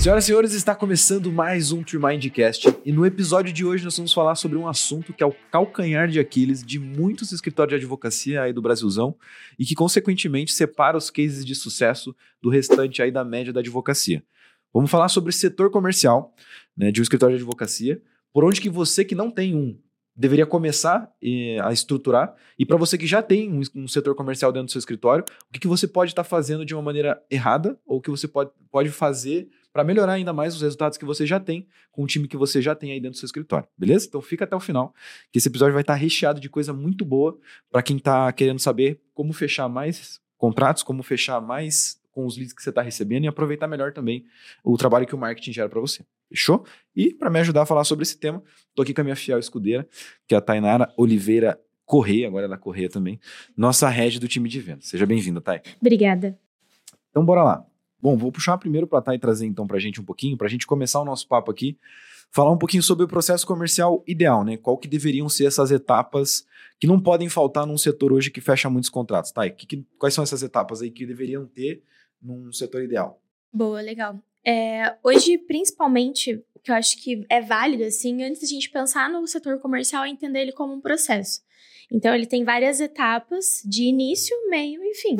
Senhoras e senhores, está começando mais um Tremindcast e no episódio de hoje nós vamos falar sobre um assunto que é o calcanhar de Aquiles de muitos escritórios de advocacia aí do Brasilzão e que consequentemente separa os cases de sucesso do restante aí da média da advocacia. Vamos falar sobre setor comercial né, de um escritório de advocacia, por onde que você que não tem um deveria começar eh, a estruturar. E para você que já tem um, um, setor comercial dentro do seu escritório, o que, que você pode estar tá fazendo de uma maneira errada ou o que você pode, pode fazer para melhorar ainda mais os resultados que você já tem com o time que você já tem aí dentro do seu escritório, beleza? Então fica até o final, que esse episódio vai estar recheado de coisa muito boa para quem está querendo saber como fechar mais contratos, como fechar mais com os leads que você está recebendo e aproveitar melhor também o trabalho que o marketing gera para você. Fechou? E para me ajudar a falar sobre esse tema, estou aqui com a minha fiel escudeira, que é a Tainara Oliveira Correia, agora ela Correia também, nossa head do time de vendas. Seja bem-vinda, Thay. Obrigada. Então bora lá. Bom, vou puxar primeiro para Thay trazer então para a gente um pouquinho, para a gente começar o nosso papo aqui, falar um pouquinho sobre o processo comercial ideal, né? Qual que deveriam ser essas etapas que não podem faltar num setor hoje que fecha muitos contratos, Thay? Que, que, quais são essas etapas aí que deveriam ter num setor ideal? Boa, legal. É, hoje, principalmente, o que eu acho que é válido, assim, antes da gente pensar no setor comercial, é entender ele como um processo. Então, ele tem várias etapas de início, meio e fim.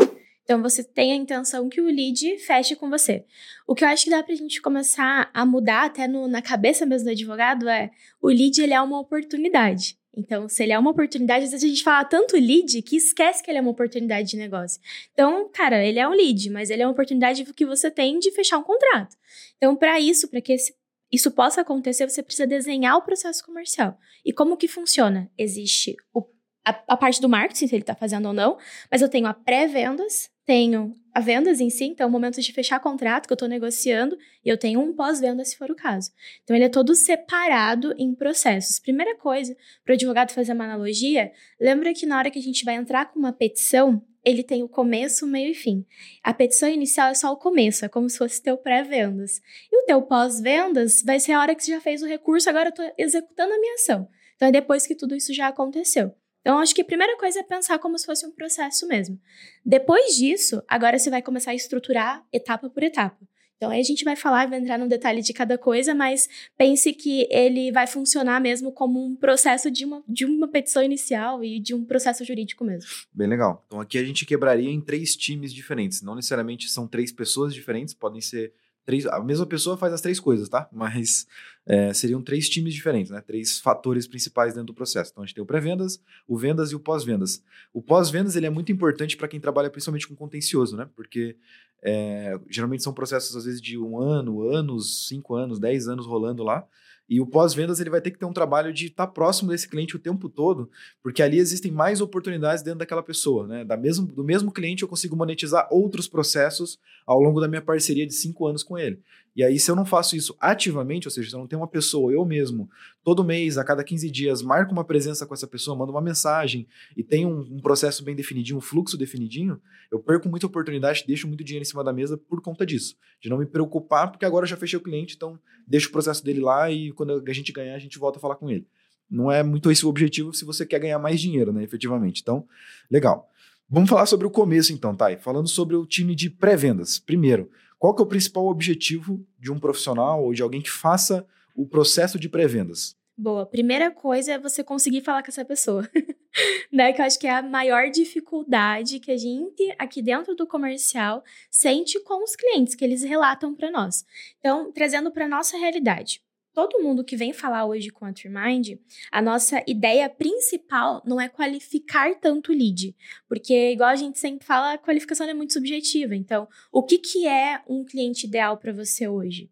Então, você tem a intenção que o lead feche com você. O que eu acho que dá pra gente começar a mudar até no, na cabeça mesmo do advogado é o lead ele é uma oportunidade. Então, se ele é uma oportunidade, às vezes a gente fala tanto lead que esquece que ele é uma oportunidade de negócio. Então, cara, ele é um lead, mas ele é uma oportunidade que você tem de fechar um contrato. Então, para isso, para que esse, isso possa acontecer, você precisa desenhar o processo comercial. E como que funciona? Existe o, a, a parte do marketing, se ele está fazendo ou não, mas eu tenho a pré-vendas, tenho a vendas em si, então o momento de fechar contrato que eu estou negociando, e eu tenho um pós-venda se for o caso. Então ele é todo separado em processos. Primeira coisa, para o advogado fazer uma analogia, lembra que na hora que a gente vai entrar com uma petição, ele tem o começo, meio e fim. A petição inicial é só o começo, é como se fosse teu pré-vendas. E o teu pós-vendas vai ser a hora que você já fez o recurso, agora eu estou executando a minha ação. Então é depois que tudo isso já aconteceu. Então, acho que a primeira coisa é pensar como se fosse um processo mesmo. Depois disso, agora você vai começar a estruturar etapa por etapa. Então, aí a gente vai falar, vai entrar no detalhe de cada coisa, mas pense que ele vai funcionar mesmo como um processo de uma, de uma petição inicial e de um processo jurídico mesmo. Bem legal. Então, aqui a gente quebraria em três times diferentes. Não necessariamente são três pessoas diferentes, podem ser três. A mesma pessoa faz as três coisas, tá? Mas é, seriam três times diferentes, né? Três fatores principais dentro do processo. Então a gente tem o pré-vendas, o vendas e o pós-vendas. O pós-vendas ele é muito importante para quem trabalha principalmente com contencioso, né? Porque é, geralmente são processos às vezes de um ano, anos, cinco anos, dez anos rolando lá. E o pós-vendas ele vai ter que ter um trabalho de estar tá próximo desse cliente o tempo todo, porque ali existem mais oportunidades dentro daquela pessoa, né? Da mesmo, do mesmo cliente eu consigo monetizar outros processos ao longo da minha parceria de cinco anos com ele. E aí, se eu não faço isso ativamente, ou seja, se eu não tenho uma pessoa, eu mesmo, todo mês, a cada 15 dias, marco uma presença com essa pessoa, mando uma mensagem e tenho um, um processo bem definidinho, um fluxo definidinho, eu perco muita oportunidade, deixo muito dinheiro em cima da mesa por conta disso. De não me preocupar, porque agora eu já fechei o cliente, então deixo o processo dele lá e quando a gente ganhar, a gente volta a falar com ele. Não é muito esse o objetivo se você quer ganhar mais dinheiro, né, efetivamente. Então, legal. Vamos falar sobre o começo então, Thay. Falando sobre o time de pré-vendas. Primeiro, qual que é o principal objetivo de um profissional ou de alguém que faça o processo de pré-vendas? Boa, primeira coisa é você conseguir falar com essa pessoa, né? Que eu acho que é a maior dificuldade que a gente aqui dentro do comercial sente com os clientes que eles relatam para nós. Então, trazendo para nossa realidade todo mundo que vem falar hoje com a Trimind, a nossa ideia principal não é qualificar tanto o lead, porque igual a gente sempre fala, a qualificação é muito subjetiva. Então, o que, que é um cliente ideal para você hoje?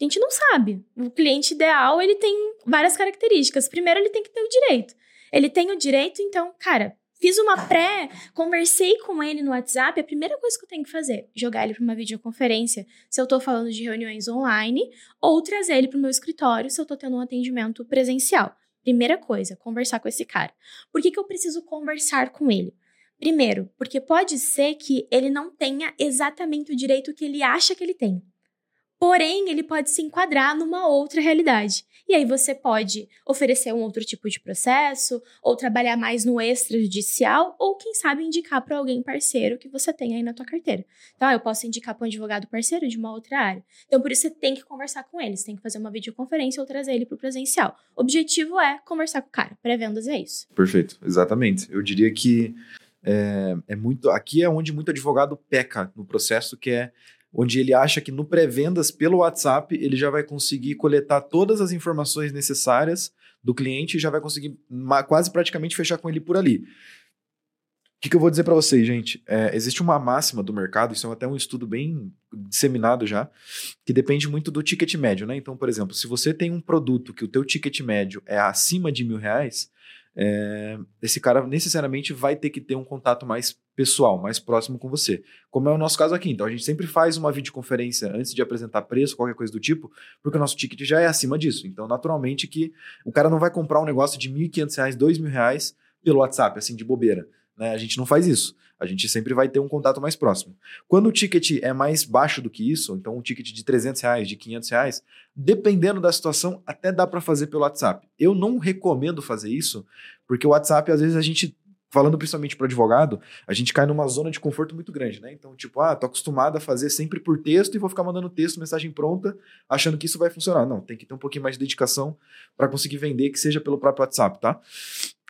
A gente não sabe. O cliente ideal, ele tem várias características. Primeiro, ele tem que ter o direito. Ele tem o direito, então, cara, Fiz uma pré, conversei com ele no WhatsApp. A primeira coisa que eu tenho que fazer, jogar ele para uma videoconferência, se eu estou falando de reuniões online, ou trazer ele para o meu escritório se eu estou tendo um atendimento presencial. Primeira coisa, conversar com esse cara. Por que, que eu preciso conversar com ele? Primeiro, porque pode ser que ele não tenha exatamente o direito que ele acha que ele tem. Porém, ele pode se enquadrar numa outra realidade. E aí você pode oferecer um outro tipo de processo, ou trabalhar mais no extrajudicial, ou quem sabe indicar para alguém parceiro que você tem aí na tua carteira. Então, ah, eu posso indicar para um advogado parceiro de uma outra área. Então, por isso você tem que conversar com eles, tem que fazer uma videoconferência ou trazer ele para o presencial. O objetivo é conversar com o cara. Pré-vendas é isso. Perfeito, exatamente. Eu diria que é, é muito. Aqui é onde muito advogado peca no processo, que é onde ele acha que no pré-vendas pelo WhatsApp ele já vai conseguir coletar todas as informações necessárias do cliente e já vai conseguir quase praticamente fechar com ele por ali. O que, que eu vou dizer para vocês, gente? É, existe uma máxima do mercado, isso é até um estudo bem disseminado já, que depende muito do ticket médio, né? Então, por exemplo, se você tem um produto que o teu ticket médio é acima de mil reais, é, esse cara necessariamente vai ter que ter um contato mais pessoal, mais próximo com você. Como é o nosso caso aqui. Então a gente sempre faz uma videoconferência antes de apresentar preço, qualquer coisa do tipo, porque o nosso ticket já é acima disso. Então, naturalmente, que o cara não vai comprar um negócio de R$ 1.500, R$ 2.000 pelo WhatsApp, assim, de bobeira. Né? A gente não faz isso. A gente sempre vai ter um contato mais próximo. Quando o ticket é mais baixo do que isso, então um ticket de 300 reais, de 500 reais, dependendo da situação, até dá para fazer pelo WhatsApp. Eu não recomendo fazer isso, porque o WhatsApp, às vezes, a gente falando principalmente para advogado, a gente cai numa zona de conforto muito grande, né? Então, tipo, ah, tô acostumado a fazer sempre por texto e vou ficar mandando texto, mensagem pronta, achando que isso vai funcionar. Não, tem que ter um pouquinho mais de dedicação para conseguir vender, que seja pelo próprio WhatsApp, tá?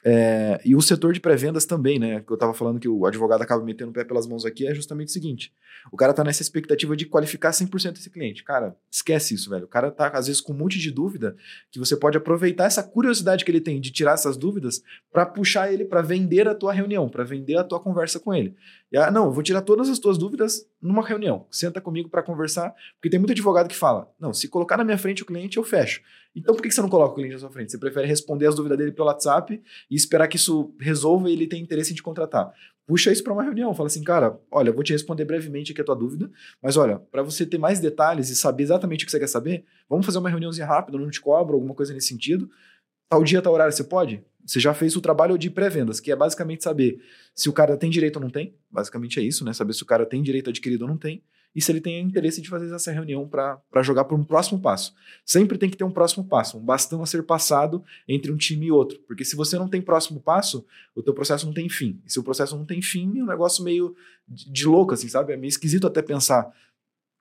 É, e o setor de pré-vendas também, né? Que eu estava falando que o advogado acaba metendo o pé pelas mãos aqui, é justamente o seguinte: o cara tá nessa expectativa de qualificar 100% esse cliente. Cara, esquece isso, velho. O cara tá, às vezes, com um monte de dúvida que você pode aproveitar essa curiosidade que ele tem de tirar essas dúvidas para puxar ele para vender a tua reunião, para vender a tua conversa com ele. E, ah, não, eu vou tirar todas as tuas dúvidas numa reunião. Senta comigo para conversar, porque tem muito advogado que fala: não, se colocar na minha frente o cliente, eu fecho. Então por que você não coloca o cliente na sua frente? Você prefere responder as dúvidas dele pelo WhatsApp e esperar que isso resolva e ele tenha interesse em te contratar. Puxa isso para uma reunião, fala assim, cara, olha, vou te responder brevemente aqui a tua dúvida, mas olha, para você ter mais detalhes e saber exatamente o que você quer saber, vamos fazer uma reuniãozinha rápida, não te cobro, alguma coisa nesse sentido. Tal dia, tal horário, você pode? Você já fez o trabalho de pré-vendas, que é basicamente saber se o cara tem direito ou não tem. Basicamente é isso, né? Saber se o cara tem direito adquirido ou não tem e se ele tem interesse de fazer essa reunião para jogar para um próximo passo. Sempre tem que ter um próximo passo, um bastão a ser passado entre um time e outro, porque se você não tem próximo passo, o teu processo não tem fim. E se o processo não tem fim, é um negócio meio de, de louco, assim, sabe? É meio esquisito até pensar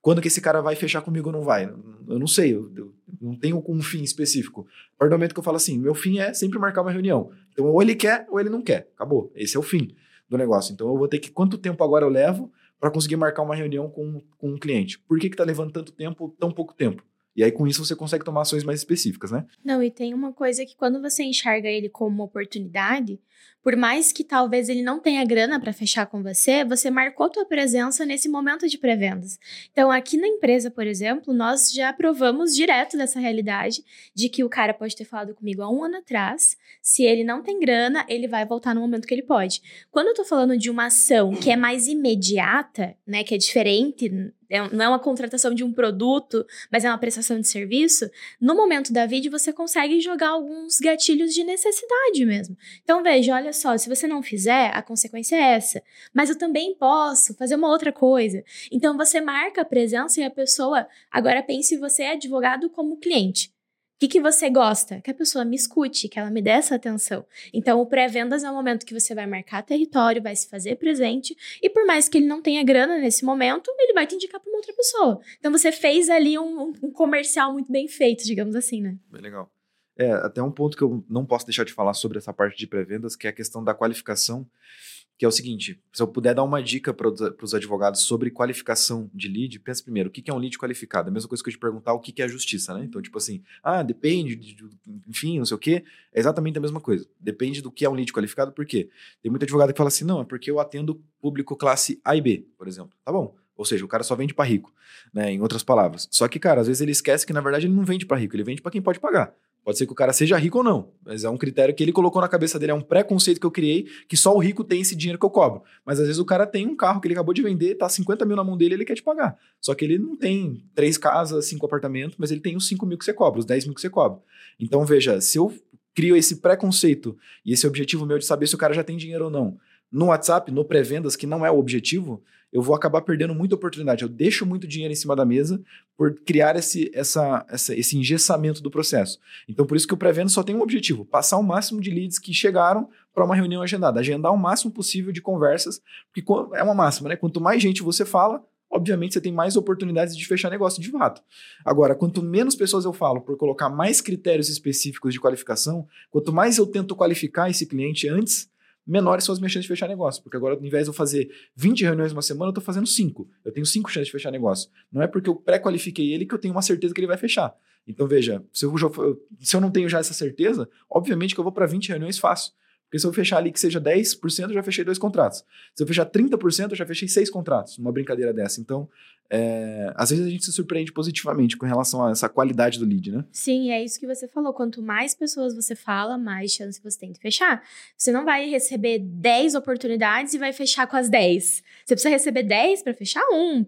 quando que esse cara vai fechar comigo ou não vai. Eu não sei, eu, eu não tenho um fim específico. A partir do momento que eu falo assim, meu fim é sempre marcar uma reunião. Então, ou ele quer ou ele não quer. Acabou. Esse é o fim do negócio. Então, eu vou ter que, quanto tempo agora eu levo para conseguir marcar uma reunião com, com um cliente. Por que está levando tanto tempo, tão pouco tempo? E aí, com isso, você consegue tomar ações mais específicas, né? Não, e tem uma coisa que quando você enxerga ele como uma oportunidade, por mais que talvez ele não tenha grana para fechar com você, você marcou tua presença nesse momento de pré-vendas. Então, aqui na empresa, por exemplo, nós já provamos direto dessa realidade de que o cara pode ter falado comigo há um ano atrás. Se ele não tem grana, ele vai voltar no momento que ele pode. Quando eu tô falando de uma ação que é mais imediata, né, que é diferente não é uma contratação de um produto, mas é uma prestação de serviço, no momento da vídeo você consegue jogar alguns gatilhos de necessidade mesmo. Então veja, olha só, se você não fizer, a consequência é essa. Mas eu também posso fazer uma outra coisa. Então você marca a presença e a pessoa agora pense você é advogado como cliente. O que, que você gosta? Que a pessoa me escute, que ela me dê essa atenção. Então, o pré-vendas é o momento que você vai marcar território, vai se fazer presente, e por mais que ele não tenha grana nesse momento, ele vai te indicar para uma outra pessoa. Então, você fez ali um, um comercial muito bem feito, digamos assim, né? Bem legal. É, até um ponto que eu não posso deixar de falar sobre essa parte de pré-vendas, que é a questão da qualificação que é o seguinte: se eu puder dar uma dica para os advogados sobre qualificação de lead, pensa primeiro, o que é um lead qualificado? É a mesma coisa que eu te perguntar o que é a justiça, né? Então, tipo assim, ah, depende, de, de, enfim, não sei o quê. É exatamente a mesma coisa. Depende do que é um lead qualificado, por quê? Tem muito advogado que fala assim, não, é porque eu atendo público classe A e B, por exemplo. Tá bom. Ou seja, o cara só vende para rico, né? Em outras palavras. Só que, cara, às vezes ele esquece que na verdade ele não vende para rico, ele vende para quem pode pagar. Pode ser que o cara seja rico ou não, mas é um critério que ele colocou na cabeça dele, é um preconceito que eu criei, que só o rico tem esse dinheiro que eu cobro. Mas às vezes o cara tem um carro que ele acabou de vender, tá 50 mil na mão dele ele quer te pagar. Só que ele não tem três casas, cinco apartamentos, mas ele tem os 5 mil que você cobra, os 10 mil que você cobra. Então veja, se eu crio esse preconceito e esse objetivo meu de saber se o cara já tem dinheiro ou não, no WhatsApp, no pré-vendas, que não é o objetivo, eu vou acabar perdendo muita oportunidade. Eu deixo muito dinheiro em cima da mesa por criar esse, essa, essa, esse engessamento do processo. Então, por isso que o pré-venda só tem um objetivo: passar o máximo de leads que chegaram para uma reunião agendada, agendar o máximo possível de conversas, porque é uma máxima, né? Quanto mais gente você fala, obviamente você tem mais oportunidades de fechar negócio de fato. Agora, quanto menos pessoas eu falo por colocar mais critérios específicos de qualificação, quanto mais eu tento qualificar esse cliente antes, menores são as minhas chances de fechar negócio. Porque agora, ao invés de eu fazer 20 reuniões uma semana, eu estou fazendo 5. Eu tenho 5 chances de fechar negócio. Não é porque eu pré-qualifiquei ele que eu tenho uma certeza que ele vai fechar. Então, veja, se eu, se eu não tenho já essa certeza, obviamente que eu vou para 20 reuniões fácil. Porque se eu fechar ali que seja 10%, eu já fechei dois contratos. Se eu fechar 30%, eu já fechei seis contratos, numa brincadeira dessa. Então, é, às vezes a gente se surpreende positivamente com relação a essa qualidade do lead, né? Sim, é isso que você falou. Quanto mais pessoas você fala, mais chance você tem de fechar. Você não vai receber 10 oportunidades e vai fechar com as 10. Você precisa receber 10 para fechar um,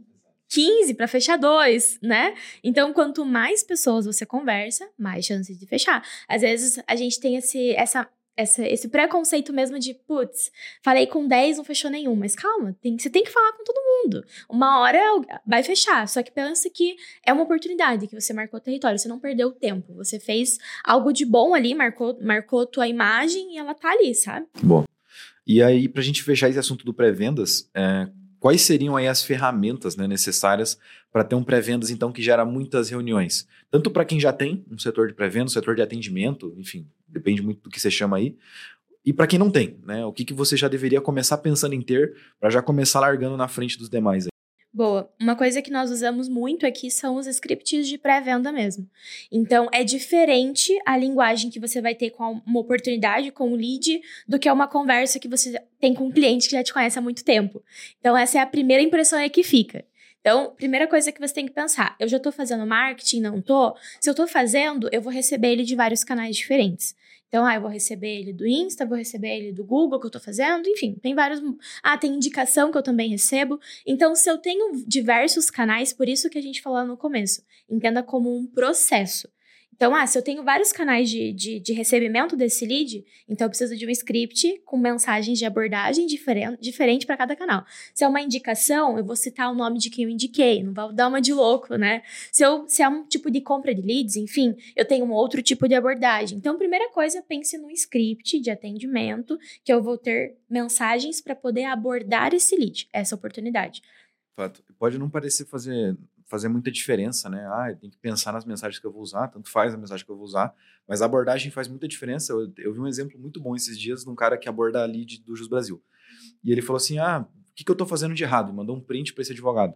15 para fechar dois, né? Então, quanto mais pessoas você conversa, mais chances de fechar. Às vezes a gente tem esse, essa essa, esse preconceito mesmo de, putz, falei com 10, não fechou nenhum. Mas calma, tem, você tem que falar com todo mundo. Uma hora vai fechar. Só que pensa que é uma oportunidade que você marcou território. Você não perdeu tempo. Você fez algo de bom ali, marcou, marcou tua imagem e ela tá ali, sabe? Bom. E aí, pra gente fechar esse assunto do pré-vendas, é, quais seriam aí as ferramentas né, necessárias para ter um pré-vendas, então, que gera muitas reuniões? Tanto para quem já tem um setor de pré-vendas, um setor de atendimento, enfim, depende muito do que você chama aí. E para quem não tem, né? O que, que você já deveria começar pensando em ter para já começar largando na frente dos demais? Aí? Boa. Uma coisa que nós usamos muito aqui são os scripts de pré-venda mesmo. Então, é diferente a linguagem que você vai ter com uma oportunidade, com o lead, do que uma conversa que você tem com um cliente que já te conhece há muito tempo. Então, essa é a primeira impressão aí que fica. Então, primeira coisa que você tem que pensar, eu já estou fazendo marketing, não estou? Se eu estou fazendo, eu vou receber ele de vários canais diferentes. Então, ah, eu vou receber ele do Insta, vou receber ele do Google que eu estou fazendo, enfim, tem vários. Ah, tem indicação que eu também recebo. Então, se eu tenho diversos canais, por isso que a gente falou no começo, entenda como um processo. Então, ah, se eu tenho vários canais de, de, de, recebimento desse lead, então eu preciso de um script com mensagens de abordagem diferente, diferente para cada canal. Se é uma indicação, eu vou citar o nome de quem eu indiquei, não vou dar uma de louco, né? Se, eu, se é um tipo de compra de leads, enfim, eu tenho um outro tipo de abordagem. Então, primeira coisa, pense no script de atendimento, que eu vou ter mensagens para poder abordar esse lead, essa oportunidade. Fato. Pode não parecer fazer fazer muita diferença, né? Ah, tem que pensar nas mensagens que eu vou usar, tanto faz a mensagem que eu vou usar, mas a abordagem faz muita diferença. Eu, eu vi um exemplo muito bom esses dias de um cara que aborda a lead do Jus Brasil. E ele falou assim: ah, o que, que eu tô fazendo de errado? Mandou um print para esse advogado.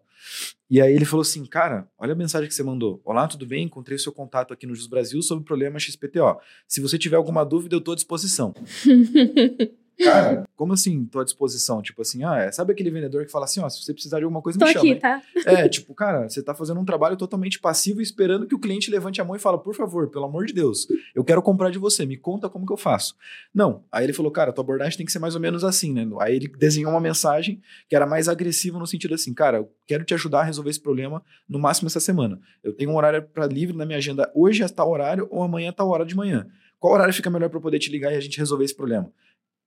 E aí ele falou assim: cara, olha a mensagem que você mandou. Olá, tudo bem? Encontrei o seu contato aqui no Jus Brasil sobre o problema XPTO. Se você tiver alguma dúvida, eu tô à disposição. Cara, como assim, tô à disposição? Tipo assim, ah, é, sabe aquele vendedor que fala assim, ó, se você precisar de alguma coisa, tô me chama. Aqui, tá? É, tipo, cara, você tá fazendo um trabalho totalmente passivo esperando que o cliente levante a mão e fala, por favor, pelo amor de Deus, eu quero comprar de você, me conta como que eu faço. Não, aí ele falou, cara, tua abordagem tem que ser mais ou menos assim, né? Aí ele desenhou uma mensagem que era mais agressiva no sentido assim, cara, eu quero te ajudar a resolver esse problema no máximo essa semana. Eu tenho um horário para livre na minha agenda hoje a tal horário ou amanhã a tal hora de manhã. Qual horário fica melhor para poder te ligar e a gente resolver esse problema?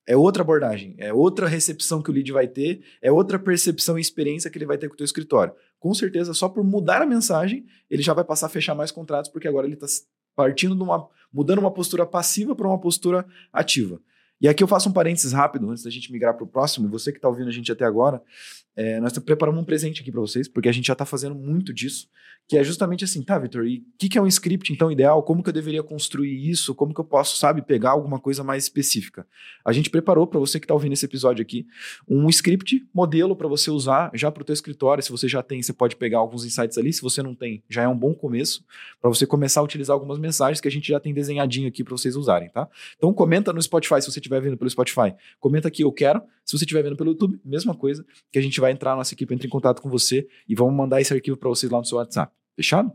É outra abordagem, é outra recepção que o lead vai ter, é outra percepção e experiência que ele vai ter com o teu escritório. Com certeza, só por mudar a mensagem, ele já vai passar a fechar mais contratos, porque agora ele está partindo de uma. mudando uma postura passiva para uma postura ativa. E aqui eu faço um parênteses rápido antes da gente migrar para o próximo. Você que está ouvindo a gente até agora, é, nós preparamos um presente aqui para vocês, porque a gente já está fazendo muito disso, que é justamente assim, tá, Vitor? E o que, que, é um script então ideal? Como que eu deveria construir isso? Como que eu posso, sabe, pegar alguma coisa mais específica? A gente preparou para você que está ouvindo esse episódio aqui um script modelo para você usar já para o teu escritório. Se você já tem, você pode pegar alguns insights ali. Se você não tem, já é um bom começo para você começar a utilizar algumas mensagens que a gente já tem desenhadinho aqui para vocês usarem, tá? Então comenta no Spotify se você estiver vendo pelo Spotify. Comenta aqui eu quero. Se você estiver vendo pelo YouTube, mesma coisa, que a gente vai entrar, nossa equipe entra em contato com você e vamos mandar esse arquivo para vocês lá no seu WhatsApp. Fechado?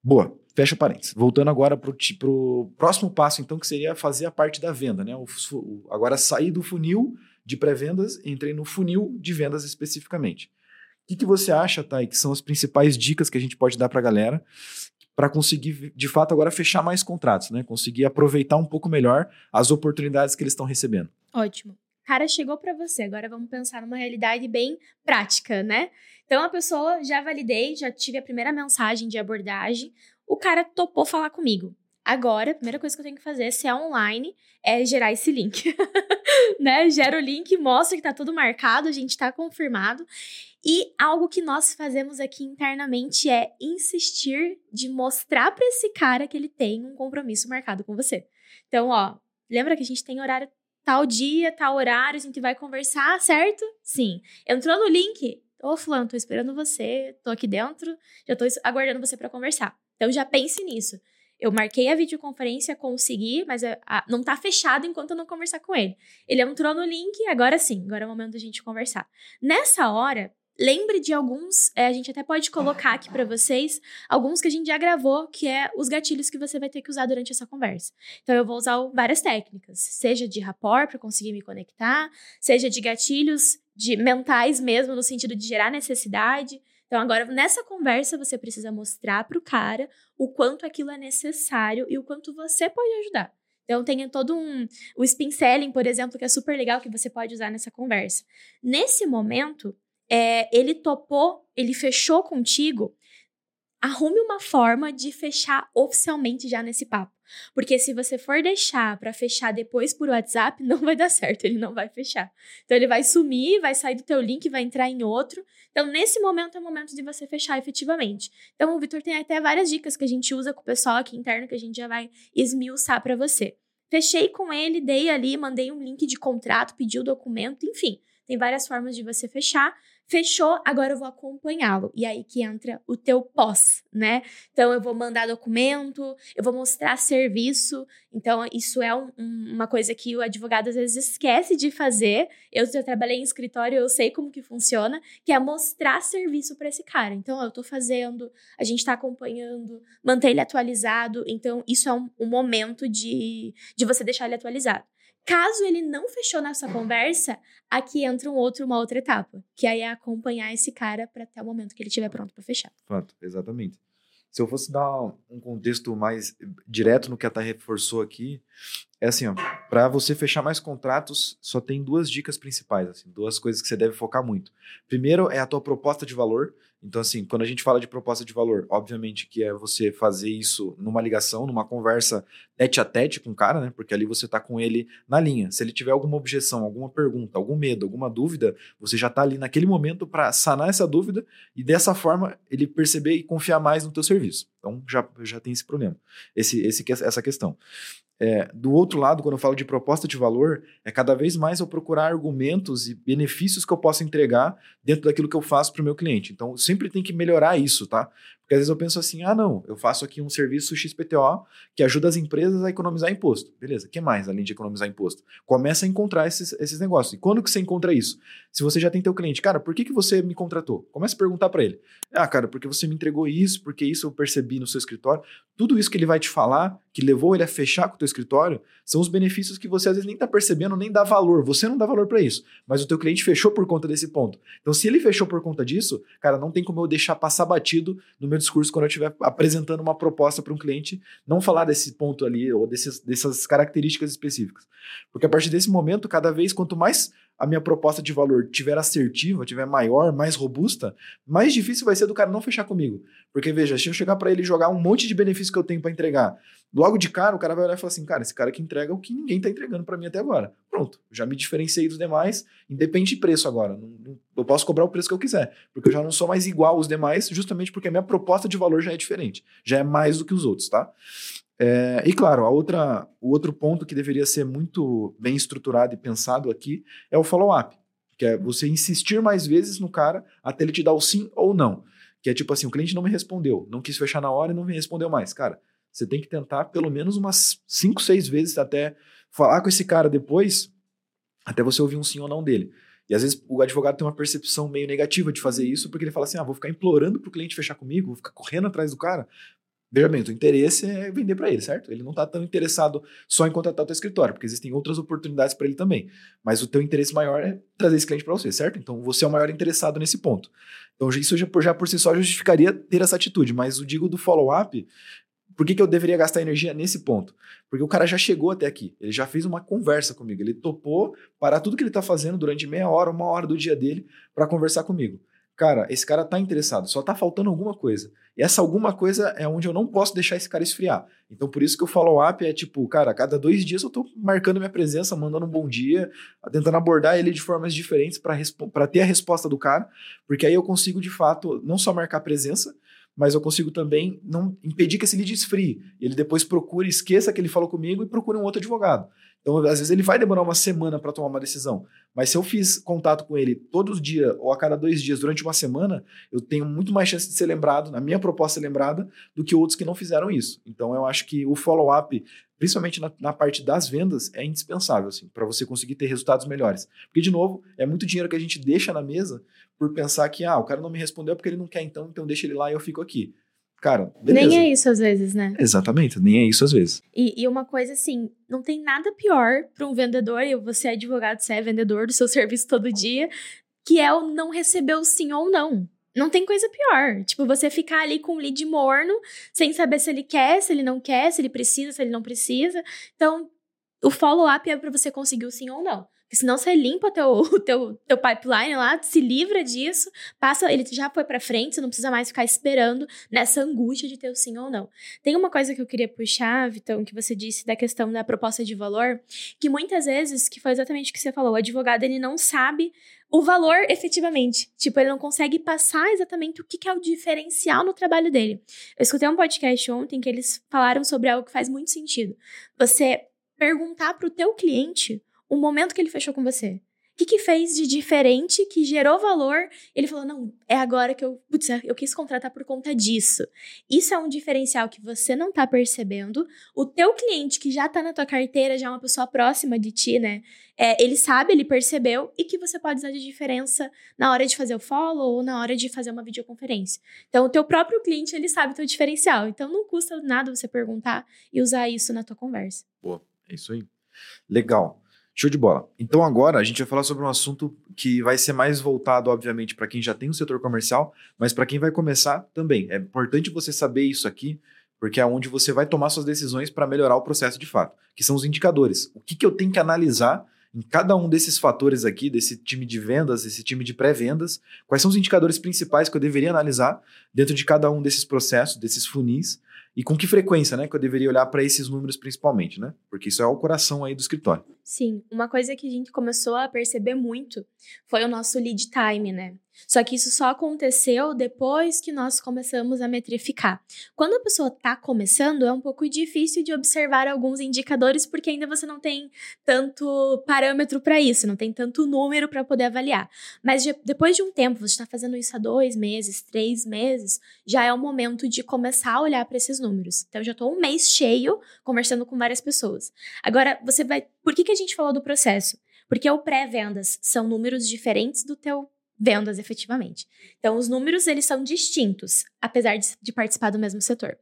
Boa. Fecha parênteses. Voltando agora para o próximo passo, então, que seria fazer a parte da venda, né? O, o, agora sair do funil de pré-vendas, entrei no funil de vendas especificamente. O que, que você acha, Thay, que são as principais dicas que a gente pode dar para a galera para conseguir, de fato, agora fechar mais contratos, né? Conseguir aproveitar um pouco melhor as oportunidades que eles estão recebendo. Ótimo. Cara chegou para você, agora vamos pensar numa realidade bem prática, né? Então a pessoa já validei, já tive a primeira mensagem de abordagem, o cara topou falar comigo. Agora, a primeira coisa que eu tenho que fazer, se é online, é gerar esse link. né? Gera o link, mostra que tá tudo marcado, a gente tá confirmado. E algo que nós fazemos aqui internamente é insistir de mostrar para esse cara que ele tem um compromisso marcado com você. Então, ó, lembra que a gente tem horário tal dia, tal horário, a gente vai conversar, certo? Sim. Entrou no link? Ô, fulano, tô esperando você, tô aqui dentro, já tô aguardando você para conversar. Então já pense nisso. Eu marquei a videoconferência, consegui, mas a, a, não tá fechado enquanto eu não conversar com ele. Ele entrou no link, agora sim, agora é o momento da gente conversar. Nessa hora, lembre de alguns, é, a gente até pode colocar aqui para vocês, alguns que a gente já gravou, que é os gatilhos que você vai ter que usar durante essa conversa. Então eu vou usar várias técnicas, seja de rapport para conseguir me conectar, seja de gatilhos de mentais mesmo, no sentido de gerar necessidade, então, agora, nessa conversa, você precisa mostrar para o cara o quanto aquilo é necessário e o quanto você pode ajudar. Então, tem todo um. O spin selling, por exemplo, que é super legal que você pode usar nessa conversa. Nesse momento, é, ele topou, ele fechou contigo. Arrume uma forma de fechar oficialmente já nesse papo. Porque se você for deixar para fechar depois por WhatsApp, não vai dar certo, ele não vai fechar. Então ele vai sumir, vai sair do teu link, vai entrar em outro. Então nesse momento é o momento de você fechar efetivamente. Então o Vitor tem até várias dicas que a gente usa com o pessoal aqui interno que a gente já vai esmiuçar para você. Fechei com ele, dei ali, mandei um link de contrato, pedi o documento, enfim. Tem várias formas de você fechar. Fechou, agora eu vou acompanhá-lo. E aí que entra o teu pós, né? Então eu vou mandar documento, eu vou mostrar serviço. Então isso é um, um, uma coisa que o advogado às vezes esquece de fazer. Eu já trabalhei em escritório, eu sei como que funciona, que é mostrar serviço para esse cara. Então eu tô fazendo, a gente tá acompanhando, manter ele atualizado. Então isso é um, um momento de, de você deixar ele atualizado. Caso ele não fechou nessa conversa, aqui entra um outro, uma outra etapa, que aí é acompanhar esse cara para até o momento que ele estiver pronto para fechar. Fato, exatamente. Se eu fosse dar um contexto mais direto no que a Thay reforçou aqui, é assim, ó, para você fechar mais contratos, só tem duas dicas principais, assim, duas coisas que você deve focar muito. Primeiro é a tua proposta de valor, então, assim, quando a gente fala de proposta de valor, obviamente que é você fazer isso numa ligação, numa conversa tete a tete com o cara, né? Porque ali você tá com ele na linha. Se ele tiver alguma objeção, alguma pergunta, algum medo, alguma dúvida, você já tá ali naquele momento para sanar essa dúvida e dessa forma ele perceber e confiar mais no teu serviço. Então, já, já tem esse problema, esse, esse, essa questão. É, do outro lado, quando eu falo de proposta de valor, é cada vez mais eu procurar argumentos e benefícios que eu possa entregar dentro daquilo que eu faço para o meu cliente. Então, sempre tem que melhorar isso, tá? Porque às vezes eu penso assim, ah, não, eu faço aqui um serviço XPTO que ajuda as empresas a economizar imposto. Beleza, o que mais além de economizar imposto? Começa a encontrar esses, esses negócios. E quando que você encontra isso? Se você já tem teu cliente, cara, por que, que você me contratou? Começa a perguntar para ele. Ah, cara, porque você me entregou isso, porque isso eu percebi no seu escritório. Tudo isso que ele vai te falar, que levou ele a fechar com o teu escritório, são os benefícios que você às vezes nem está percebendo, nem dá valor. Você não dá valor para isso, mas o teu cliente fechou por conta desse ponto. Então, se ele fechou por conta disso, cara, não tem como eu deixar passar batido no meu discurso quando eu estiver apresentando uma proposta para um cliente, não falar desse ponto ali ou desses, dessas características específicas. Porque a partir desse momento, cada vez, quanto mais a minha proposta de valor tiver assertiva, tiver maior, mais robusta, mais difícil vai ser do cara não fechar comigo. Porque veja, se eu chegar para ele jogar um monte de benefícios que eu tenho para entregar, logo de cara o cara vai olhar e falar assim, cara, esse cara que entrega o que ninguém tá entregando para mim até agora. Pronto, já me diferenciei dos demais, independe de preço agora. Não, eu posso cobrar o preço que eu quiser, porque eu já não sou mais igual aos demais, justamente porque a minha proposta de valor já é diferente, já é mais do que os outros, tá? É, e claro, a outra, o outro ponto que deveria ser muito bem estruturado e pensado aqui é o follow-up, que é você insistir mais vezes no cara até ele te dar o sim ou não. Que é tipo assim, o cliente não me respondeu, não quis fechar na hora e não me respondeu mais. Cara, você tem que tentar pelo menos umas 5, 6 vezes até falar com esse cara depois, até você ouvir um sim ou não dele. E às vezes o advogado tem uma percepção meio negativa de fazer isso, porque ele fala assim: ah, vou ficar implorando para o cliente fechar comigo, vou ficar correndo atrás do cara. Veja bem, o interesse é vender para ele, certo? Ele não está tão interessado só em contratar o teu escritório, porque existem outras oportunidades para ele também. Mas o teu interesse maior é trazer esse cliente para você, certo? Então você é o maior interessado nesse ponto. Então isso já por, já por si só justificaria ter essa atitude, mas o digo do follow-up, por que, que eu deveria gastar energia nesse ponto? Porque o cara já chegou até aqui, ele já fez uma conversa comigo, ele topou parar tudo que ele está fazendo durante meia hora, uma hora do dia dele para conversar comigo. Cara, esse cara tá interessado, só tá faltando alguma coisa. E essa alguma coisa é onde eu não posso deixar esse cara esfriar. Então, por isso que o follow-up é tipo, cara, a cada dois dias eu tô marcando minha presença, mandando um bom dia, tentando abordar ele de formas diferentes para ter a resposta do cara, porque aí eu consigo, de fato, não só marcar presença, mas eu consigo também não impedir que esse lead esfrie. Ele depois procure, esqueça que ele falou comigo e procure um outro advogado. Então, às vezes, ele vai demorar uma semana para tomar uma decisão. Mas se eu fiz contato com ele todos os dias ou a cada dois dias durante uma semana, eu tenho muito mais chance de ser lembrado, na minha proposta ser lembrada, do que outros que não fizeram isso. Então, eu acho que o follow-up, principalmente na, na, parte das vendas, é indispensável, assim, para você conseguir ter resultados melhores. Porque, de novo, é muito dinheiro que a gente deixa na mesa por pensar que, ah, o cara não me respondeu porque ele não quer, então, então deixa ele lá e eu fico aqui. Cara, beleza. Nem é isso às vezes, né? Exatamente, nem é isso às vezes. E, e uma coisa assim, não tem nada pior para um vendedor, e você é advogado, você é vendedor do seu serviço todo dia, que é o não receber o sim ou não. Não tem coisa pior. Tipo, você ficar ali com o lead morno, sem saber se ele quer, se ele não quer, se ele precisa, se ele não precisa. Então, o follow-up é para você conseguir o sim ou não. Porque senão você limpa o teu, teu pipeline lá, se livra disso, passa, ele já foi para frente, você não precisa mais ficar esperando nessa angústia de ter o sim ou não. Tem uma coisa que eu queria puxar, Vitão, que você disse da questão da proposta de valor, que muitas vezes, que foi exatamente o que você falou, o advogado ele não sabe o valor efetivamente. Tipo, ele não consegue passar exatamente o que, que é o diferencial no trabalho dele. Eu escutei um podcast ontem que eles falaram sobre algo que faz muito sentido. Você perguntar para o teu cliente o momento que ele fechou com você. O que, que fez de diferente, que gerou valor? Ele falou: não, é agora que eu, putz, eu quis contratar por conta disso. Isso é um diferencial que você não tá percebendo. O teu cliente que já tá na tua carteira, já é uma pessoa próxima de ti, né? É, ele sabe, ele percebeu e que você pode usar de diferença na hora de fazer o follow ou na hora de fazer uma videoconferência. Então, o teu próprio cliente, ele sabe o teu diferencial. Então, não custa nada você perguntar e usar isso na tua conversa. Boa, é isso aí. Legal. Show de bola. Então agora a gente vai falar sobre um assunto que vai ser mais voltado, obviamente, para quem já tem o setor comercial, mas para quem vai começar também. É importante você saber isso aqui, porque é onde você vai tomar suas decisões para melhorar o processo de fato, que são os indicadores. O que, que eu tenho que analisar em cada um desses fatores aqui, desse time de vendas, desse time de pré-vendas, quais são os indicadores principais que eu deveria analisar dentro de cada um desses processos, desses funis, e com que frequência, né, que eu deveria olhar para esses números principalmente, né? Porque isso é o coração aí do escritório. Sim, uma coisa que a gente começou a perceber muito foi o nosso lead time, né? Só que isso só aconteceu depois que nós começamos a metrificar. Quando a pessoa está começando, é um pouco difícil de observar alguns indicadores, porque ainda você não tem tanto parâmetro para isso, não tem tanto número para poder avaliar. Mas depois de um tempo, você está fazendo isso há dois meses, três meses, já é o momento de começar a olhar para esses números. Então, eu já estou um mês cheio conversando com várias pessoas. Agora, você vai. Por que, que a gente falou do processo? Porque o pré-vendas são números diferentes do teu vendas efetivamente. Então, os números eles são distintos, apesar de, de participar do mesmo setor.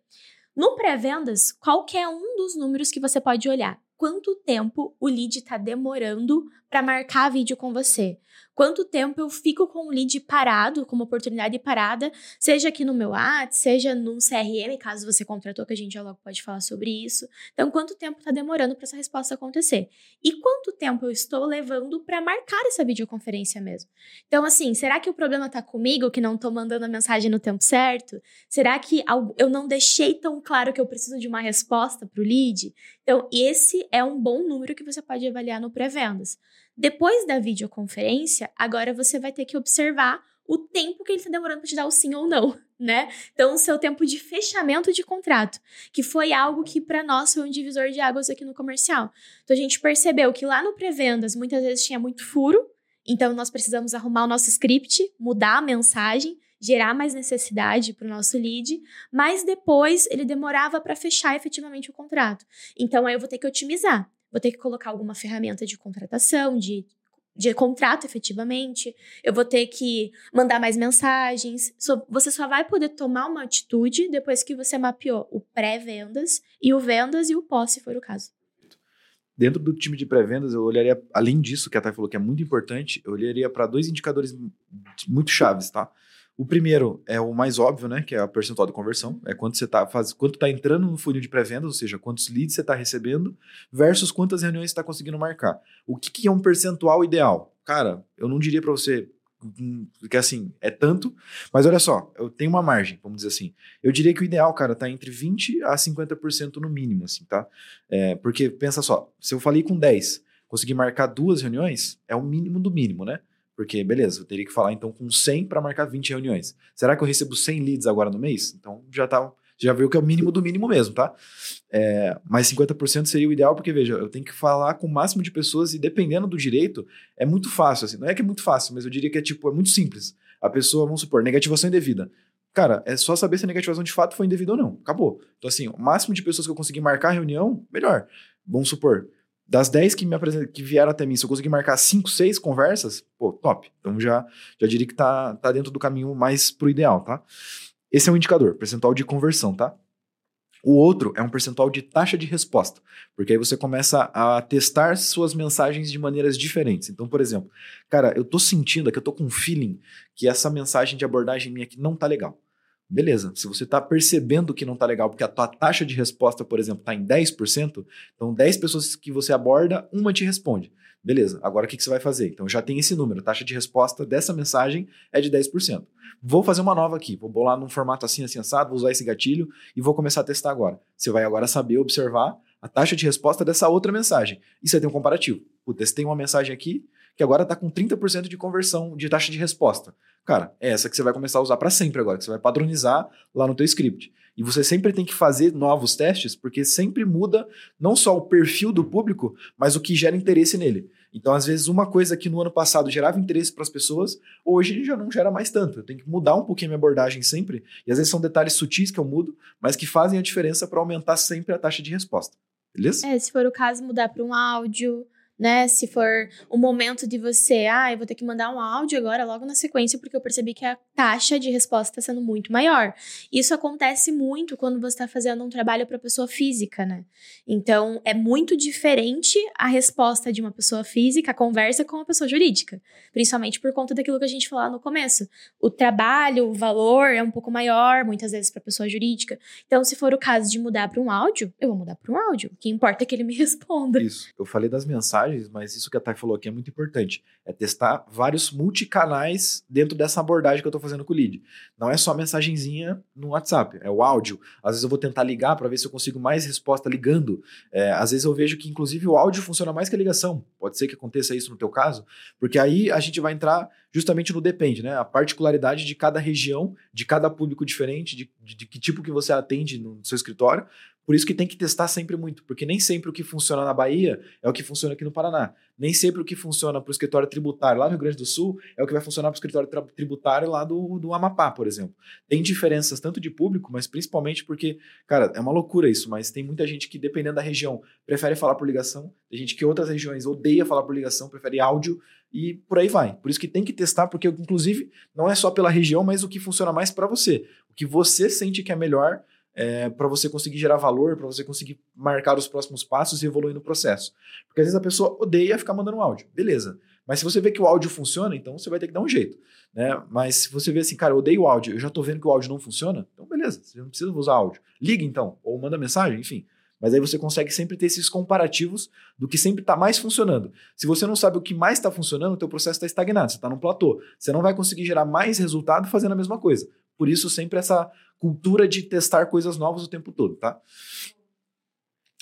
No pré-vendas, qualquer um dos números que você pode olhar. Quanto tempo o lead está demorando para marcar vídeo com você? Quanto tempo eu fico com o lead parado, com uma oportunidade parada, seja aqui no meu WhatsApp, seja num CRM, caso você contratou, que a gente já logo pode falar sobre isso. Então, quanto tempo está demorando para essa resposta acontecer? E quanto tempo eu estou levando para marcar essa videoconferência mesmo? Então, assim, será que o problema está comigo, que não estou mandando a mensagem no tempo certo? Será que eu não deixei tão claro que eu preciso de uma resposta para o lead? Então, esse é um bom número que você pode avaliar no pré-vendas. Depois da videoconferência, agora você vai ter que observar o tempo que ele está demorando para te dar o sim ou não, né? Então, o seu tempo de fechamento de contrato, que foi algo que para nós foi um divisor de águas aqui no comercial. Então, a gente percebeu que lá no pré-vendas muitas vezes tinha muito furo, então nós precisamos arrumar o nosso script, mudar a mensagem, gerar mais necessidade para o nosso lead, mas depois ele demorava para fechar efetivamente o contrato. Então, aí eu vou ter que otimizar vou ter que colocar alguma ferramenta de contratação, de, de contrato efetivamente, eu vou ter que mandar mais mensagens. você só vai poder tomar uma atitude depois que você mapeou o pré-vendas e o vendas e o pós, se for o caso. Dentro do time de pré-vendas, eu olharia, além disso que a Thay falou que é muito importante, eu olharia para dois indicadores muito chaves, tá? O primeiro é o mais óbvio, né? Que é a percentual de conversão. É quanto você está faz, quanto tá entrando no funil de pré-venda, ou seja, quantos leads você está recebendo, versus quantas reuniões você está conseguindo marcar. O que, que é um percentual ideal? Cara, eu não diria para você hum, que assim, é tanto, mas olha só, eu tenho uma margem, vamos dizer assim. Eu diria que o ideal, cara, tá entre 20 a 50% no mínimo, assim, tá? É, porque pensa só, se eu falei com 10, conseguir marcar duas reuniões, é o mínimo do mínimo, né? Porque, beleza, eu teria que falar então com 100 para marcar 20 reuniões. Será que eu recebo 100 leads agora no mês? Então já tá, já viu que é o mínimo do mínimo mesmo, tá? É, mas 50% seria o ideal, porque veja, eu tenho que falar com o máximo de pessoas e dependendo do direito, é muito fácil, assim. Não é que é muito fácil, mas eu diria que é tipo, é muito simples. A pessoa, vamos supor, negativação indevida. Cara, é só saber se a negativação de fato foi indevida ou não. Acabou. Então, assim, o máximo de pessoas que eu conseguir marcar a reunião, melhor. Vamos supor, das 10 que me que vieram até mim, se eu conseguir marcar 5, 6 conversas, pô, top. Então já, já diria que tá, tá dentro do caminho mais pro ideal, tá? Esse é um indicador, percentual de conversão, tá? O outro é um percentual de taxa de resposta, porque aí você começa a testar suas mensagens de maneiras diferentes. Então, por exemplo, cara, eu tô sentindo aqui, eu tô com um feeling que essa mensagem de abordagem minha aqui não tá legal. Beleza, se você está percebendo que não está legal, porque a tua taxa de resposta, por exemplo, está em 10%, então 10 pessoas que você aborda, uma te responde. Beleza, agora o que, que você vai fazer? Então já tem esse número, a taxa de resposta dessa mensagem é de 10%. Vou fazer uma nova aqui, vou bolar num formato assim, assim, assado, vou usar esse gatilho e vou começar a testar agora. Você vai agora saber observar a taxa de resposta dessa outra mensagem. E você tem um comparativo. Puta, você tem uma mensagem aqui que agora está com 30% de conversão de taxa de resposta. Cara, é essa que você vai começar a usar para sempre agora, que você vai padronizar lá no teu script. E você sempre tem que fazer novos testes, porque sempre muda não só o perfil do público, mas o que gera interesse nele. Então, às vezes, uma coisa que no ano passado gerava interesse para as pessoas, hoje já não gera mais tanto. Eu tenho que mudar um pouquinho a minha abordagem sempre. E às vezes são detalhes sutis que eu mudo, mas que fazem a diferença para aumentar sempre a taxa de resposta. Beleza? É, se for o caso, mudar para um áudio, né? Se for o momento de você, ah, eu vou ter que mandar um áudio agora logo na sequência porque eu percebi que a taxa de resposta está sendo muito maior. Isso acontece muito quando você está fazendo um trabalho para pessoa física, né? Então é muito diferente a resposta de uma pessoa física, a conversa com uma pessoa jurídica, principalmente por conta daquilo que a gente falou no começo. O trabalho, o valor é um pouco maior, muitas vezes para pessoa jurídica. Então, se for o caso de mudar para um áudio, eu vou mudar para um áudio. O que importa é que ele me responda. Isso. Eu falei das mensagens mensagens, mas isso que a Thay falou aqui é muito importante. É testar vários multicanais dentro dessa abordagem que eu estou fazendo com o lead. Não é só mensagenzinha no WhatsApp, é o áudio. Às vezes eu vou tentar ligar para ver se eu consigo mais resposta ligando. É, às vezes eu vejo que, inclusive, o áudio funciona mais que a ligação. Pode ser que aconteça isso no teu caso, porque aí a gente vai entrar justamente no depende, né? A particularidade de cada região, de cada público diferente, de, de, de que tipo que você atende no seu escritório, por isso que tem que testar sempre muito, porque nem sempre o que funciona na Bahia é o que funciona aqui no Paraná. Nem sempre o que funciona para o escritório tributário lá no Rio Grande do Sul é o que vai funcionar para o escritório tributário lá do, do Amapá, por exemplo. Tem diferenças tanto de público, mas principalmente porque, cara, é uma loucura isso, mas tem muita gente que, dependendo da região, prefere falar por ligação, tem gente que outras regiões odeia falar por ligação, prefere áudio e por aí vai. Por isso que tem que testar, porque, inclusive, não é só pela região, mas o que funciona mais para você. O que você sente que é melhor é, para você conseguir gerar valor, para você conseguir marcar os próximos passos e evoluir no processo. Porque às vezes a pessoa odeia ficar mandando áudio, beleza. Mas se você vê que o áudio funciona, então você vai ter que dar um jeito. Né? Mas se você vê assim, cara, eu odeio o áudio, eu já estou vendo que o áudio não funciona, então beleza, você não precisa usar áudio. Liga então, ou manda mensagem, enfim. Mas aí você consegue sempre ter esses comparativos do que sempre está mais funcionando. Se você não sabe o que mais está funcionando, o teu processo está estagnado, você está num platô. Você não vai conseguir gerar mais resultado fazendo a mesma coisa. Por isso, sempre essa cultura de testar coisas novas o tempo todo, tá?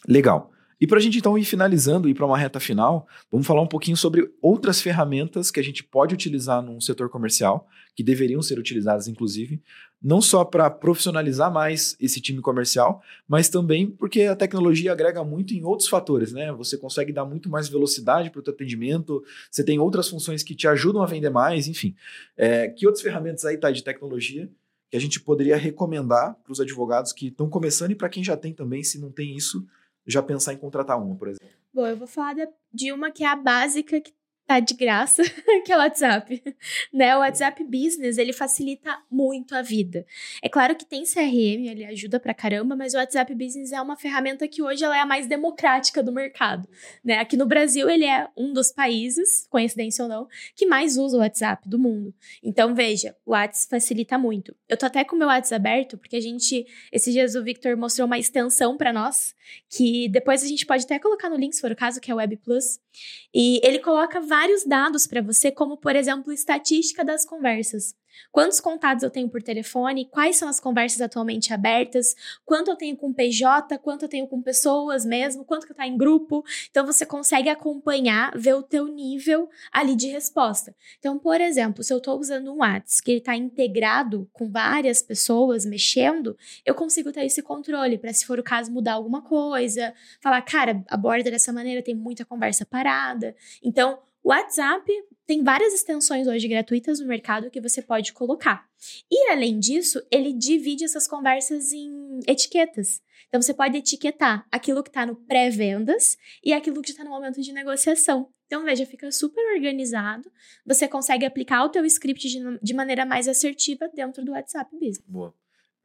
Legal. E para a gente então ir finalizando e para uma reta final, vamos falar um pouquinho sobre outras ferramentas que a gente pode utilizar num setor comercial, que deveriam ser utilizadas inclusive, não só para profissionalizar mais esse time comercial, mas também porque a tecnologia agrega muito em outros fatores, né? Você consegue dar muito mais velocidade para o atendimento, você tem outras funções que te ajudam a vender mais, enfim. É, que outras ferramentas aí tá de tecnologia que a gente poderia recomendar para os advogados que estão começando e para quem já tem também, se não tem isso, já pensar em contratar uma, por exemplo? Bom, eu vou falar de uma que é a básica, que tá de graça, que é o WhatsApp. Né? O WhatsApp Business, ele facilita muito a vida. É claro que tem CRM, ele ajuda pra caramba, mas o WhatsApp Business é uma ferramenta que hoje ela é a mais democrática do mercado. Né? Aqui no Brasil, ele é um dos países, coincidência ou não, que mais usa o WhatsApp do mundo. Então, veja, o WhatsApp facilita muito. Eu tô até com o meu WhatsApp aberto, porque a gente, esses dias o Victor mostrou uma extensão para nós, que depois a gente pode até colocar no link, se for o caso, que é o Web Plus. E ele coloca vários dados para você, como por exemplo, estatística das conversas. Quantos contatos eu tenho por telefone? Quais são as conversas atualmente abertas? Quanto eu tenho com PJ? Quanto eu tenho com pessoas mesmo? Quanto que tá em grupo? Então você consegue acompanhar, ver o teu nível ali de resposta. Então, por exemplo, se eu estou usando um WhatsApp que ele está integrado com várias pessoas mexendo, eu consigo ter esse controle para se for o caso mudar alguma coisa, falar, cara, aborda dessa maneira, tem muita conversa parada. Então, o WhatsApp tem várias extensões hoje gratuitas no mercado que você pode colocar. E além disso, ele divide essas conversas em etiquetas. Então você pode etiquetar aquilo que está no pré-vendas e aquilo que está no momento de negociação. Então veja, fica super organizado. Você consegue aplicar o teu script de, de maneira mais assertiva dentro do WhatsApp Business. Boa.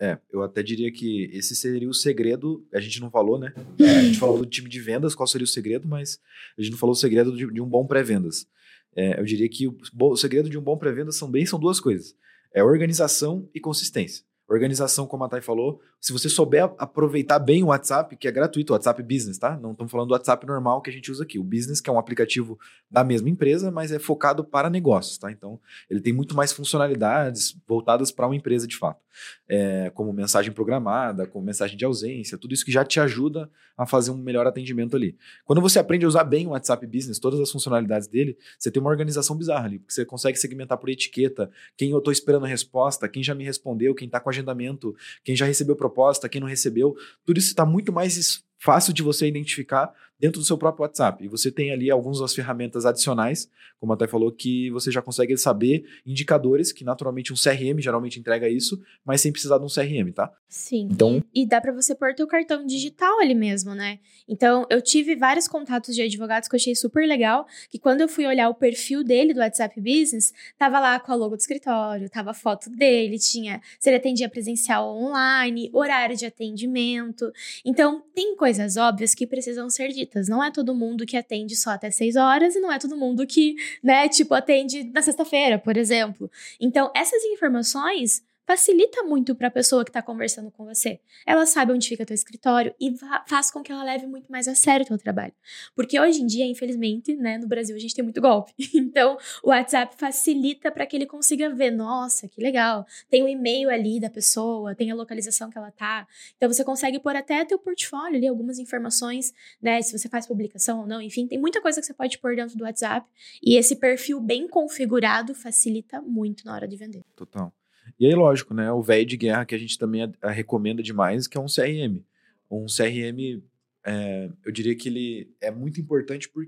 É, eu até diria que esse seria o segredo. A gente não falou, né? A gente falou do time de vendas, qual seria o segredo, mas a gente não falou o segredo de, de um bom pré-vendas. É, eu diria que o, o, segredo de um bom pré-vendas são bem são duas coisas: é organização e consistência. Organização, como a Thay falou, se você souber aproveitar bem o WhatsApp, que é gratuito, o WhatsApp Business, tá? Não estamos falando do WhatsApp normal que a gente usa aqui. O Business, que é um aplicativo da mesma empresa, mas é focado para negócios, tá? Então, ele tem muito mais funcionalidades voltadas para uma empresa de fato. É, como mensagem programada, como mensagem de ausência, tudo isso que já te ajuda a fazer um melhor atendimento ali. Quando você aprende a usar bem o WhatsApp Business, todas as funcionalidades dele, você tem uma organização bizarra ali, porque você consegue segmentar por etiqueta, quem eu estou esperando a resposta, quem já me respondeu, quem está com agendamento, quem já recebeu proposta, quem não recebeu, tudo isso está muito mais fácil de você identificar dentro do seu próprio WhatsApp. E você tem ali algumas das ferramentas adicionais, como até falou, que você já consegue saber indicadores, que naturalmente um CRM geralmente entrega isso, mas sem precisar de um CRM, tá? Sim. Então, e, dá para você pôr teu cartão digital ali mesmo, né? Então, eu tive vários contatos de advogados que eu achei super legal, que quando eu fui olhar o perfil dele do WhatsApp Business, tava lá com a logo do escritório, tava a foto dele, tinha se ele atendia presencial ou online, horário de atendimento. Então, tem coisas óbvias que precisam ser ditas não é todo mundo que atende só até 6 horas e não é todo mundo que, né, tipo, atende na sexta-feira, por exemplo. Então, essas informações facilita muito para a pessoa que está conversando com você. Ela sabe onde fica teu escritório e faz com que ela leve muito mais a sério o teu trabalho. Porque hoje em dia, infelizmente, né, no Brasil a gente tem muito golpe. Então, o WhatsApp facilita para que ele consiga ver, nossa, que legal, tem o e-mail ali da pessoa, tem a localização que ela tá. Então, você consegue pôr até teu portfólio ali, algumas informações, né, se você faz publicação ou não, enfim, tem muita coisa que você pode pôr dentro do WhatsApp. E esse perfil bem configurado facilita muito na hora de vender. Total. E aí, lógico, né? O velho de guerra que a gente também a, a recomenda demais, que é um CRM. Um CRM, é, eu diria que ele é muito importante por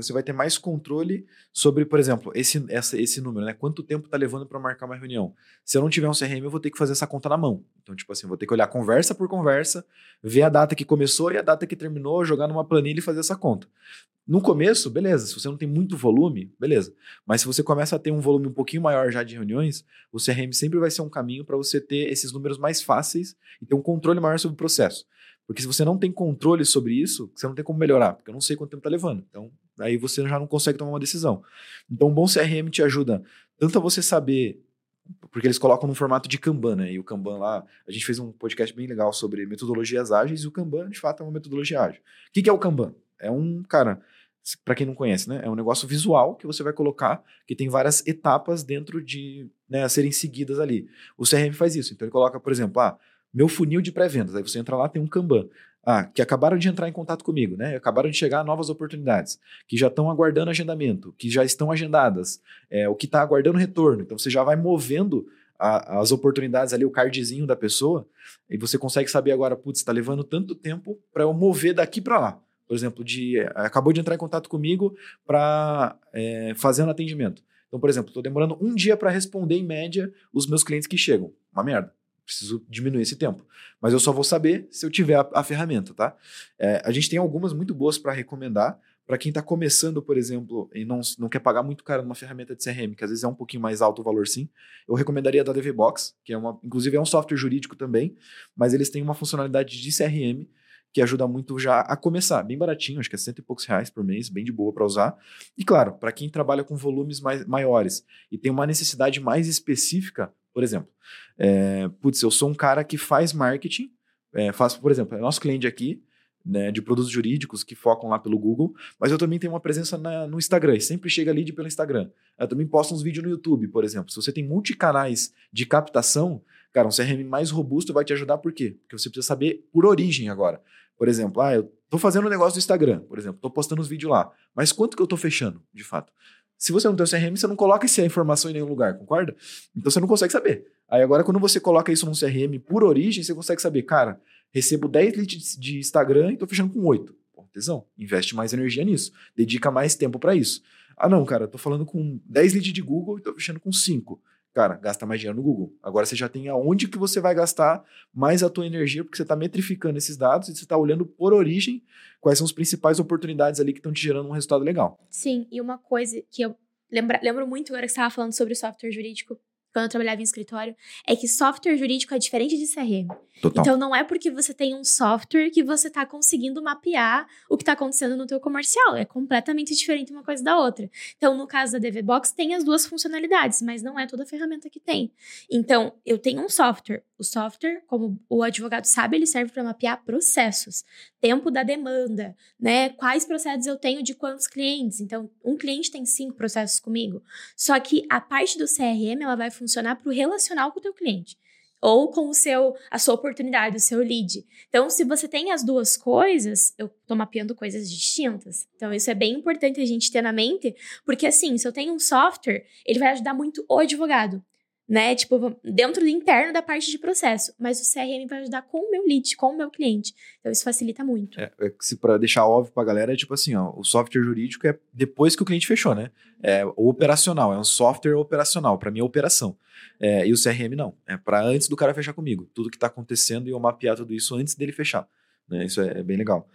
você vai ter mais controle sobre, por exemplo, esse, essa, esse número, né? Quanto tempo está levando para marcar uma reunião? Se eu não tiver um CRM, eu vou ter que fazer essa conta na mão. Então, tipo assim, vou ter que olhar conversa por conversa, ver a data que começou e a data que terminou, jogar numa planilha e fazer essa conta. No começo, beleza. Se você não tem muito volume, beleza. Mas se você começa a ter um volume um pouquinho maior já de reuniões, o CRM sempre vai ser um caminho para você ter esses números mais fáceis e ter um controle maior sobre o processo. Porque se você não tem controle sobre isso, você não tem como melhorar, porque eu não sei quanto tempo está levando. Então, aí você já não consegue tomar uma decisão. Então, um bom CRM te ajuda tanto a você saber porque eles colocam no formato de Kanban, né? E o Kanban lá, a gente fez um podcast bem legal sobre metodologias ágeis, e o Kanban, de fato, é uma metodologia ágil. O que, que é o Kanban? É um, cara, para quem não conhece, né? É um negócio visual que você vai colocar, que tem várias etapas dentro de né, a serem seguidas ali. O CRM faz isso. Então ele coloca, por exemplo, ah, meu funil de pré-vendas. Aí você entra lá, tem um Kanban. Ah, que acabaram de entrar em contato comigo, né? Acabaram de chegar novas oportunidades, que já estão aguardando agendamento, que já estão agendadas, é, o que está aguardando retorno. Então você já vai movendo a, as oportunidades ali, o cardzinho da pessoa, e você consegue saber agora, putz, está levando tanto tempo para eu mover daqui para lá por exemplo, de acabou de entrar em contato comigo para é, fazer um atendimento. Então, por exemplo, estou demorando um dia para responder em média os meus clientes que chegam. Uma merda. Preciso diminuir esse tempo. Mas eu só vou saber se eu tiver a, a ferramenta, tá? É, a gente tem algumas muito boas para recomendar. para quem está começando, por exemplo, e não, não quer pagar muito caro numa ferramenta de CRM, que às vezes é um pouquinho mais alto o valor sim, eu recomendaria da DVBox, que é uma, inclusive é um software jurídico também, mas eles têm uma funcionalidade de CRM que ajuda muito já a começar, bem baratinho, acho que é cento e poucos reais por mês, bem de boa para usar. E claro, para quem trabalha com volumes mais, maiores e tem uma necessidade mais específica, por exemplo, é, putz, eu sou um cara que faz marketing, é, faço, por exemplo, é nosso cliente aqui, né, de produtos jurídicos que focam lá pelo Google, mas eu também tenho uma presença na, no Instagram, sempre chega lead pelo Instagram. Eu também posto uns vídeos no YouTube, por exemplo. Se você tem multicanais de captação, cara, um CRM mais robusto vai te ajudar por quê? Porque você precisa saber por origem agora. Por exemplo, ah, eu tô fazendo um negócio no Instagram, por exemplo, tô postando os vídeos lá, mas quanto que eu tô fechando, de fato? Se você não tem o CRM, você não coloca essa informação em nenhum lugar, concorda? Então você não consegue saber. Aí agora, quando você coloca isso num CRM por origem, você consegue saber, cara, recebo 10 leads de Instagram e tô fechando com 8. Pô, tesão, investe mais energia nisso, dedica mais tempo para isso. Ah, não, cara, tô falando com 10 leads de Google e tô fechando com 5. Cara, gasta mais dinheiro no Google. Agora você já tem aonde que você vai gastar mais a tua energia, porque você está metrificando esses dados e você está olhando por origem quais são as principais oportunidades ali que estão te gerando um resultado legal. Sim, e uma coisa que eu lembra, lembro muito agora que você estava falando sobre o software jurídico, quando eu trabalhava em escritório, é que software jurídico é diferente de CRM. Total. Então não é porque você tem um software que você está conseguindo mapear o que está acontecendo no teu comercial. É completamente diferente uma coisa da outra. Então, no caso da DVBox, tem as duas funcionalidades, mas não é toda ferramenta que tem. Então, eu tenho um software. O software, como o advogado sabe, ele serve para mapear processos, tempo da demanda, né? Quais processos eu tenho de quantos clientes. Então, um cliente tem cinco processos comigo. Só que a parte do CRM ela vai funcionar para o relacional com o teu cliente ou com o seu a sua oportunidade, o seu lead. Então, se você tem as duas coisas, eu tô mapeando coisas distintas. Então, isso é bem importante a gente ter na mente, porque assim, se eu tenho um software, ele vai ajudar muito o advogado né? Tipo, dentro do interno da parte de processo. Mas o CRM vai ajudar com o meu lead, com o meu cliente. Então, isso facilita muito. É, é para deixar óbvio pra galera, é tipo assim, ó, o software jurídico é depois que o cliente fechou, né? É operacional, é um software operacional, para mim é operação. É, e o CRM não, é para antes do cara fechar comigo. Tudo que tá acontecendo e eu mapear tudo isso antes dele fechar. Né? Isso é, é bem legal.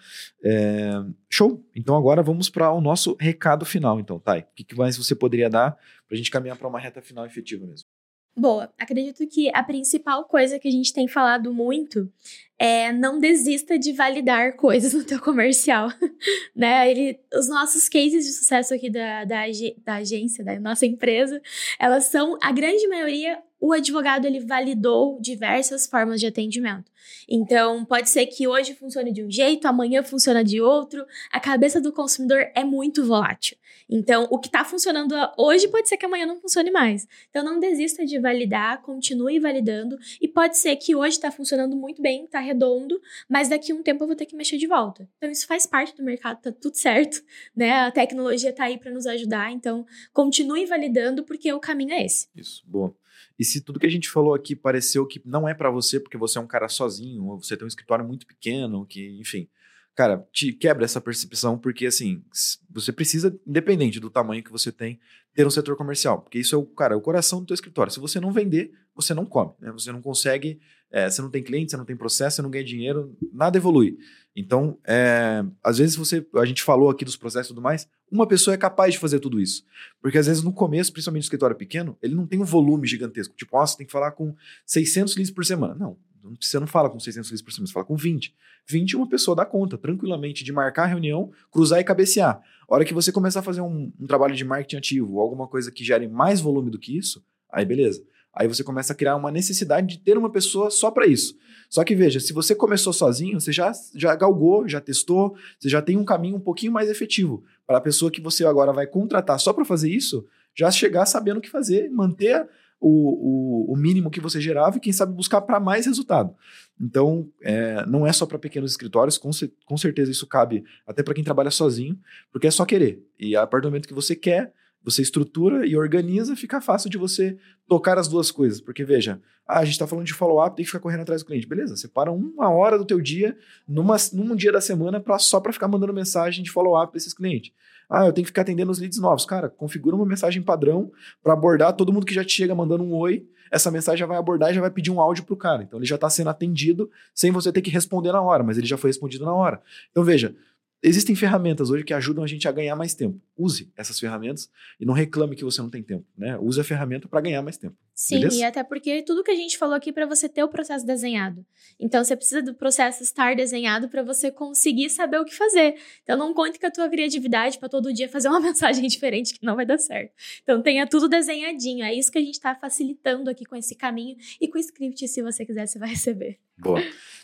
É, show! Então agora vamos para o nosso recado final, então, Thay. O que, que mais você poderia dar para a gente caminhar para uma reta final efetiva mesmo? Boa, acredito que a principal coisa que a gente tem falado muito é não desista de validar coisas no teu comercial, né? Ele, os nossos cases de sucesso aqui da, da, da agência, da nossa empresa, elas são, a grande maioria, o advogado ele validou diversas formas de atendimento. Então, pode ser que hoje funcione de um jeito, amanhã funciona de outro. A cabeça do consumidor é muito volátil. Então, o que está funcionando hoje pode ser que amanhã não funcione mais. Então, não desista de validar, continue validando. E pode ser que hoje está funcionando muito bem, está redondo, mas daqui a um tempo eu vou ter que mexer de volta. Então, isso faz parte do mercado, tá tudo certo, né? A tecnologia está aí para nos ajudar. Então, continue validando, porque o caminho é esse. Isso, boa. E se tudo que a gente falou aqui pareceu que não é para você, porque você é um cara sozinho, ou você tem um escritório muito pequeno, que, enfim, cara, te quebra essa percepção, porque assim, você precisa, independente do tamanho que você tem, ter um setor comercial. Porque isso é o, cara, é o coração do teu escritório. Se você não vender, você não come. Né? Você não consegue, é, você não tem cliente, você não tem processo, você não ganha dinheiro, nada evolui. Então, é, às vezes você, a gente falou aqui dos processos e tudo mais, uma pessoa é capaz de fazer tudo isso. Porque às vezes no começo, principalmente no escritório pequeno, ele não tem um volume gigantesco. Tipo, nossa, tem que falar com 600 leads por semana. Não, você não fala com 600 leads por semana, você fala com 20. 20 uma pessoa dá conta, tranquilamente, de marcar a reunião, cruzar e cabecear. A hora que você começar a fazer um, um trabalho de marketing ativo ou alguma coisa que gere mais volume do que isso, aí beleza. Aí você começa a criar uma necessidade de ter uma pessoa só para isso. Só que veja, se você começou sozinho, você já, já galgou, já testou, você já tem um caminho um pouquinho mais efetivo para a pessoa que você agora vai contratar só para fazer isso, já chegar sabendo o que fazer, manter o, o, o mínimo que você gerava e quem sabe buscar para mais resultado. Então, é, não é só para pequenos escritórios, com, com certeza isso cabe até para quem trabalha sozinho, porque é só querer. E a partir do momento que você quer, você estrutura e organiza, fica fácil de você tocar as duas coisas. Porque, veja, ah, a gente está falando de follow-up, tem que ficar correndo atrás do cliente. Beleza, separa uma hora do teu dia, numa, num dia da semana, pra, só para ficar mandando mensagem de follow-up para esses clientes. Ah, eu tenho que ficar atendendo os leads novos. Cara, configura uma mensagem padrão para abordar todo mundo que já te chega mandando um oi. Essa mensagem já vai abordar e já vai pedir um áudio pro cara. Então ele já está sendo atendido sem você ter que responder na hora, mas ele já foi respondido na hora. Então veja, existem ferramentas hoje que ajudam a gente a ganhar mais tempo. Use essas ferramentas e não reclame que você não tem tempo, né? Use a ferramenta para ganhar mais tempo. Sim, beleza? e até porque tudo que a gente falou aqui para você ter o processo desenhado. Então você precisa do processo estar desenhado para você conseguir saber o que fazer. Então não conte com a tua criatividade para todo dia fazer uma mensagem diferente que não vai dar certo. Então tenha tudo desenhadinho. É isso que a gente está facilitando aqui com esse caminho e com o script, se você quiser, você vai receber. Boa.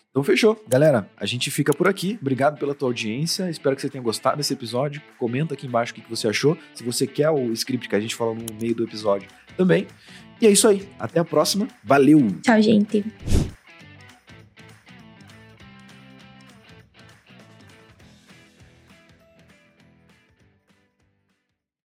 Então fechou. Galera, a gente fica por aqui. Obrigado pela tua audiência. Espero que você tenha gostado desse episódio. Comenta aqui embaixo o que você achou. Se você quer o script que a gente falou no meio do episódio também. E é isso aí. Até a próxima. Valeu! Tchau, gente.